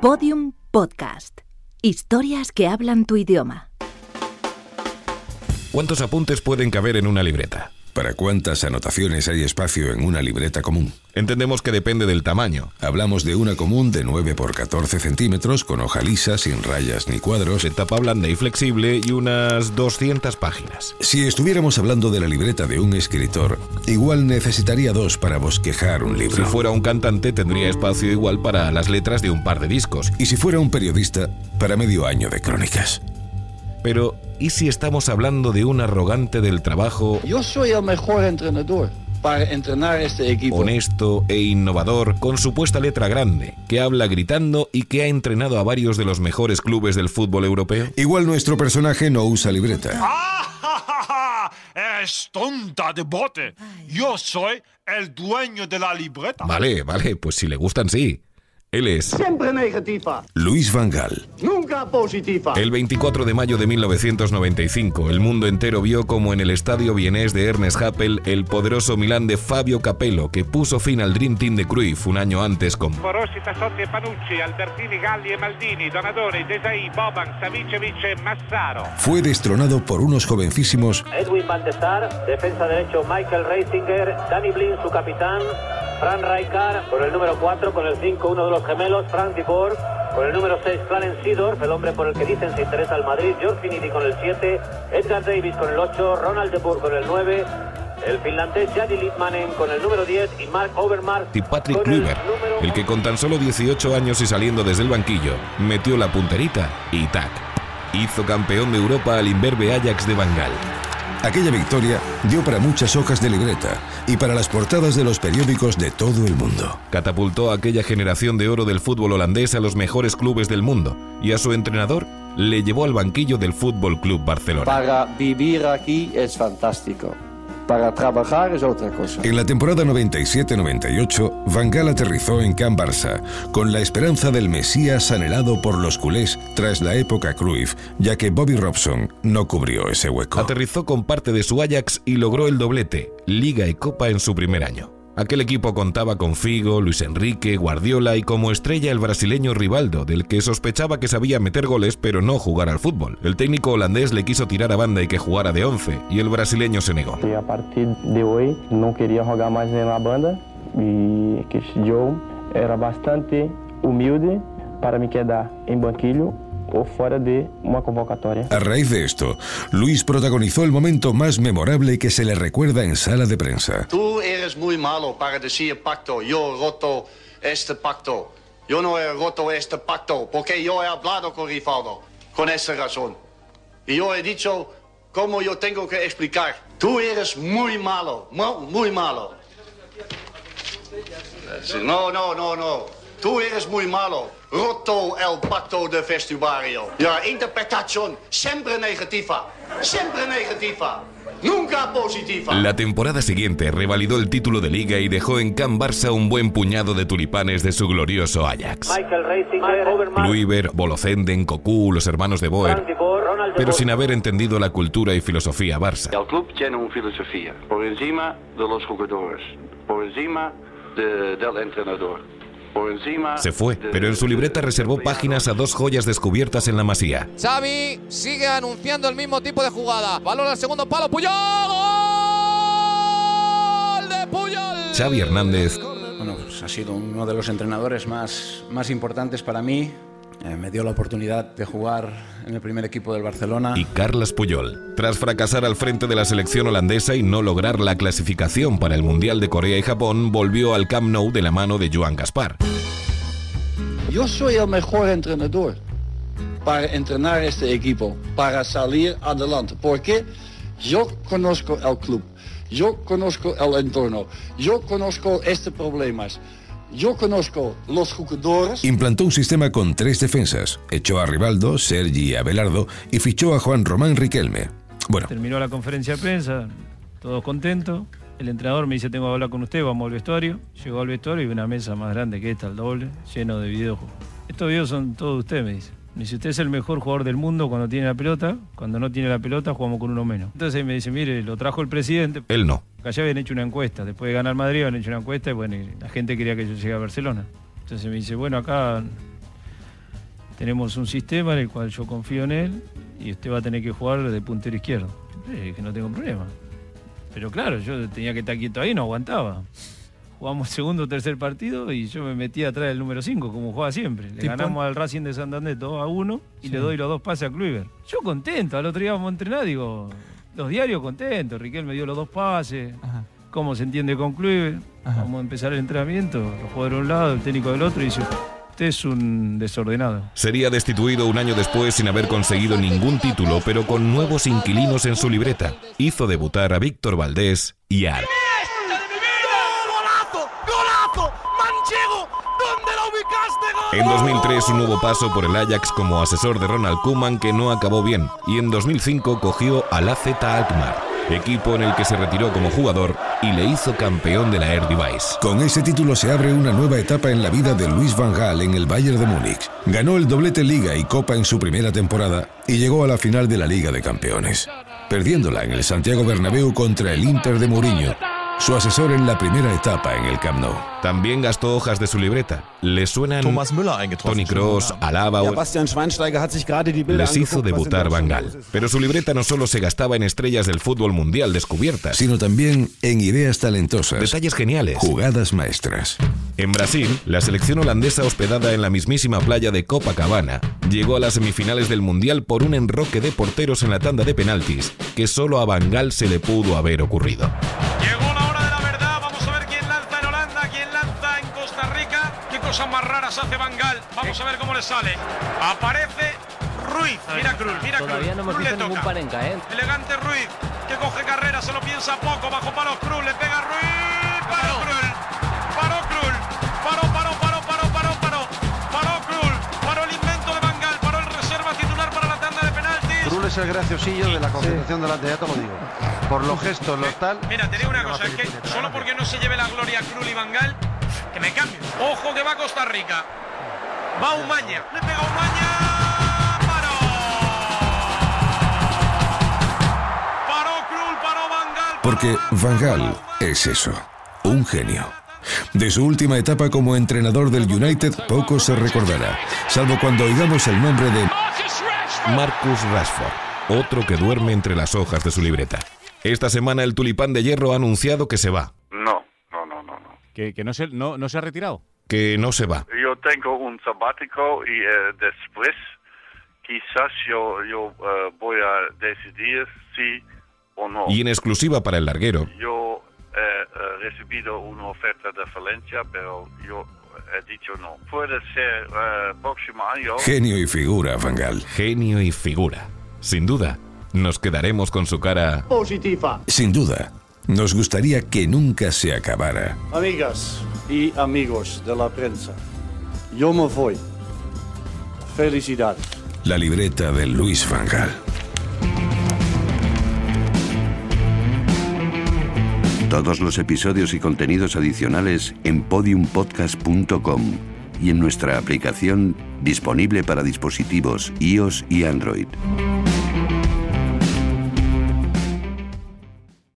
Podium Podcast. Historias que hablan tu idioma. ¿Cuántos apuntes pueden caber en una libreta? ¿Para cuántas anotaciones hay espacio en una libreta común? Entendemos que depende del tamaño. Hablamos de una común de 9 por 14 centímetros, con hoja lisa, sin rayas ni cuadros. De tapa blanda y flexible y unas 200 páginas. Si estuviéramos hablando de la libreta de un escritor, igual necesitaría dos para bosquejar un libro. Si fuera un cantante tendría espacio igual para las letras de un par de discos. Y si fuera un periodista, para medio año de crónicas. Pero, ¿y si estamos hablando de un arrogante del trabajo? Yo soy el mejor entrenador para entrenar este equipo. Honesto e innovador, con supuesta letra grande, que habla gritando y que ha entrenado a varios de los mejores clubes del fútbol europeo. Igual nuestro personaje no usa libreta. ¡Ah! ¡Es tonta de bote! Yo soy el dueño de la libreta. Vale, vale, pues si le gustan, sí. Él es Siempre negativa, Luis Van Gaal. nunca positiva. El 24 de mayo de 1995, el mundo entero vio como en el estadio vienés de Ernest Happel el poderoso Milán de Fabio Capello, que puso fin al Dream Team de Cruyff un año antes con Rossi, Tassotti Panucci, Albertini, Galli e Maldini, Donadoni, Desai, Boban, Savicevic e Massaro. Fue destronado por unos jovencísimos Edwin Van de Sar, defensa derecho Michael Reisinger, Danny Blin, su capitán, Fran Rijkaard con el número 4, con el 5, uno de los gemelos, Frank de Boer, con el número 6, Clarence Seedorf, el hombre por el que dicen se interesa al Madrid, George Finidi con el 7, Edgar Davis con el 8, Ronald de Boer con el 9, el finlandés Jari Litmanen con el número 10 y Mark Overmars y Patrick el Kluivert, número el que con tan solo 18 años y saliendo desde el banquillo, metió la punterita y tac. Hizo campeón de Europa al imberbe Ajax de Bangal. Aquella victoria dio para muchas hojas de libreta y para las portadas de los periódicos de todo el mundo. Catapultó a aquella generación de oro del fútbol holandés a los mejores clubes del mundo y a su entrenador le llevó al banquillo del Fútbol Club Barcelona. Para vivir aquí es fantástico. Para trabajar es otra cosa. En la temporada 97-98, Van Gaal aterrizó en Can Barça, con la esperanza del Mesías anhelado por los culés tras la época Cruyff, ya que Bobby Robson no cubrió ese hueco. Aterrizó con parte de su Ajax y logró el doblete, Liga y Copa en su primer año. Aquel equipo contaba con Figo, Luis Enrique, Guardiola y como estrella el brasileño Rivaldo, del que sospechaba que sabía meter goles pero no jugar al fútbol. El técnico holandés le quiso tirar a banda y que jugara de 11 y el brasileño se negó. E a partir de hoje não queria jogar mais na banda e que eu era bastante humilde para me quedar em banquilho ou fora de uma convocatória. A raíz de esto, Luis protagonizó el momento más memorable que se le recuerda en sala de prensa. Tú eres muy malo para decir pacto. Yo roto este pacto. Yo no he roto este pacto porque yo he hablado con Rivaldo con esa razón. Y yo he dicho cómo yo tengo que explicar. Tú eres muy malo, mu- muy malo. No, no, no, no. Tú eres muy malo. Roto el pacto de vestuario. Ja, interpretación siempre negativa. Siempre negativa. Nunca positiva. La temporada siguiente revalidó el título de liga y dejó en Can Barça un buen puñado de tulipanes de su glorioso Ajax. Kluivert, Bolocenden, Cocu, los hermanos de Boer, pero sin haber entendido la cultura y filosofía Barça. El club tiene una filosofía, por encima de los jugadores, por encima de- del entrenador, por encima... Se fue, pero en su libreta reservó páginas a dos joyas descubiertas en la masía. Xavi sigue anunciando el mismo tipo de jugada. Balón al segundo palo. Puyol. ¡Gol de Puyol! Xavi Hernández Bueno, pues ha sido uno de los entrenadores más, más importantes para mí. Eh, me dio la oportunidad de jugar en el primer equipo del Barcelona. y Carles Puyol. Tras fracasar al frente de la selección holandesa y no lograr la clasificación para el Mundial de Corea y Japón, volvió al Camp Nou de la mano de Joan Gaspar. Yo soy el mejor entrenador para entrenar este equipo, para salir adelante. Porque yo conozco el club, yo conozco el entorno, yo conozco estos problemas, yo conozco los jugadores. Implantó un sistema con tres defensas, echó a Rivaldo, Sergi y Abelardo y fichó a Juan Román Riquelme. Bueno, Terminó la conferencia de prensa, todos contentos. El entrenador me dice, tengo que hablar con usted, vamos al vestuario. Llegó al vestuario y una mesa más grande que esta, el doble, lleno de videojuegos. Estos videos son todos de usted, me dice. Me dice, usted es el mejor jugador del mundo cuando tiene la pelota, cuando no tiene la pelota jugamos con uno menos. Entonces me dice, mire, lo trajo el presidente. Él no. Allá habían hecho una encuesta, después de ganar Madrid habían hecho una encuesta y bueno, y la gente quería que yo llegue a Barcelona. Entonces me dice, bueno, acá tenemos un sistema en el cual yo confío en él y usted va a tener que jugar de puntero izquierdo. Eh, que no tengo problema. Pero claro, yo tenía que estar quieto ahí, no aguantaba. Jugamos segundo o tercer partido y yo me metí atrás del número 5, como juega siempre. Le ganamos al Racing de Santander 2 a 1 y Sí. le doy los dos pases a Kluivert. Yo contento, al otro día vamos a entrenar, digo, los diarios contentos. Riquel me dio los dos pases. ¿Cómo se entiende con Kluivert? Vamos a empezar el entrenamiento, los jugadores de un lado, el técnico del otro y dice, usted es un desordenado. Sería destituido un año después sin haber conseguido ningún título, pero con nuevos inquilinos en su libreta. Hizo debutar a Víctor Valdés y a... En 2003 un nuevo paso por el Ajax como asesor de Ronald Koeman que no acabó bien y en 2005 cogió al AZ Alkmaar, equipo en el que se retiró como jugador y le hizo campeón de la Eredivisie. Con ese título se abre una nueva etapa en la vida de Luis Van Gaal en el Bayern de Múnich. Ganó el doblete Liga y Copa en su primera temporada y llegó a la final de la Liga de Campeones, perdiéndola en el Santiago Bernabéu contra el Inter de Mourinho, su asesor en la primera etapa en el Camp Nou. También gastó hojas de su libreta. Le suenan Thomas. Tony Kroos, Alaba o... Les hizo debutar Van Gaal. Pero su libreta no solo se gastaba en estrellas del fútbol mundial descubiertas, Sino también en ideas talentosas, detalles geniales. jugadas maestras. En Brasil, la selección holandesa hospedada en la mismísima playa de Copacabana llegó a las semifinales del Mundial por un enroque de porteros en la tanda de penaltis que solo a Van Gaal se le pudo haber ocurrido. Hace Van Gaal. Vamos a ver cómo le sale. Aparece Ruiz. Mira Cruz, mira Cruz. Todavía no hemos Cruz le visto ningún parenca, ¿eh? Elegante Ruiz, que coge carrera, se lo piensa poco, bajo palos Cruz, le pega Ruiz, paró Cruz, paró Cruz, paró, paró, paró, paró, paró, paró, paró Cruz, paró el invento de Bangal, paró el reserva titular para la tanda de penaltis. Krul es el graciosillo de la concentración delante, ya te lo digo. Por los gestos, los tal. Mira, te digo una cosa, es que solo porque no se lleve la gloria Cruz y Bangal, que me. Ojo que va a Costa Rica. Va Umaña, le pega Umaña, paró. Paró Cruz, paró Bangal. Porque Van Gaal es eso, un genio. De su última etapa como entrenador del United poco se recordará, salvo cuando oigamos el nombre de Marcus Rashford, otro que duerme entre las hojas de su libreta. Esta semana el tulipán de hierro ha anunciado que se va, No, no, no, no. no. Que, que no, se, no, no se ha retirado. que no se va. Yo tengo un sabático y eh, después quizás yo, yo eh, voy a decidir si o no. Y en exclusiva para el larguero, Yo he eh, recibido una oferta de Valencia, pero yo he dicho no. Puede ser eh, próximo año. genio y figura Van Gaal. genio y figura. Sin duda, nos quedaremos con su cara Positiva. Sin duda, nos gustaría que nunca se acabara. Amigas y amigos de la prensa, yo me voy. Felicidades. La libreta de Luis Van Gaal. Todos los episodios y contenidos adicionales en podiumpodcast.com y en nuestra aplicación disponible para dispositivos iOS y Android.